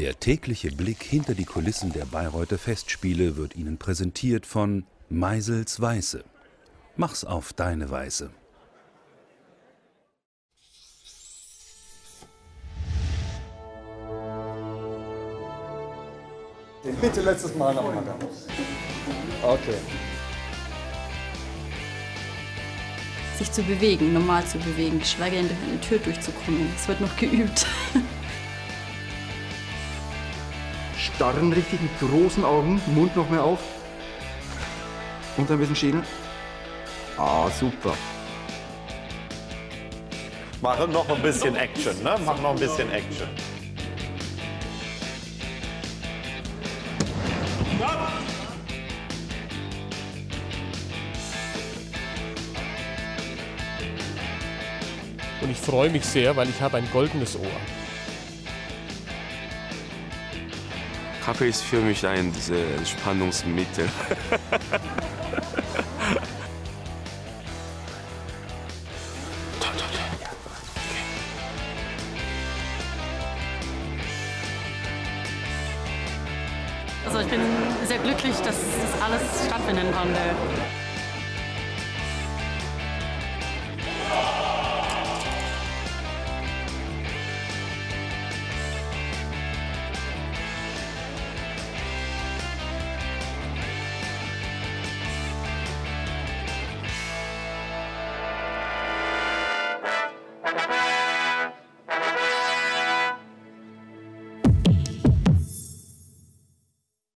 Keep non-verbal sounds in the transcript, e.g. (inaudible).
Der tägliche Blick hinter die Kulissen der Bayreuther Festspiele wird Ihnen präsentiert von Meisels Weiße. Mach's auf deine Weise. Bitte letztes Mal noch mal. Okay. Sich zu bewegen, normal zu bewegen, geschweige denn durch eine Tür durchzukommen. Es wird noch geübt. (laughs) Starren richtig mit großen Augen, Mund noch mehr auf. Und ein bisschen Schädel. Ah, super. Mach noch ein bisschen Action, ne? Mach noch ein bisschen Action. Und ich freue mich sehr, weil ich habe ein goldenes Ohr. Kaffee ist für mich ein Entspannungsmittel. Also ich bin sehr glücklich, dass das alles stattfinden konnte.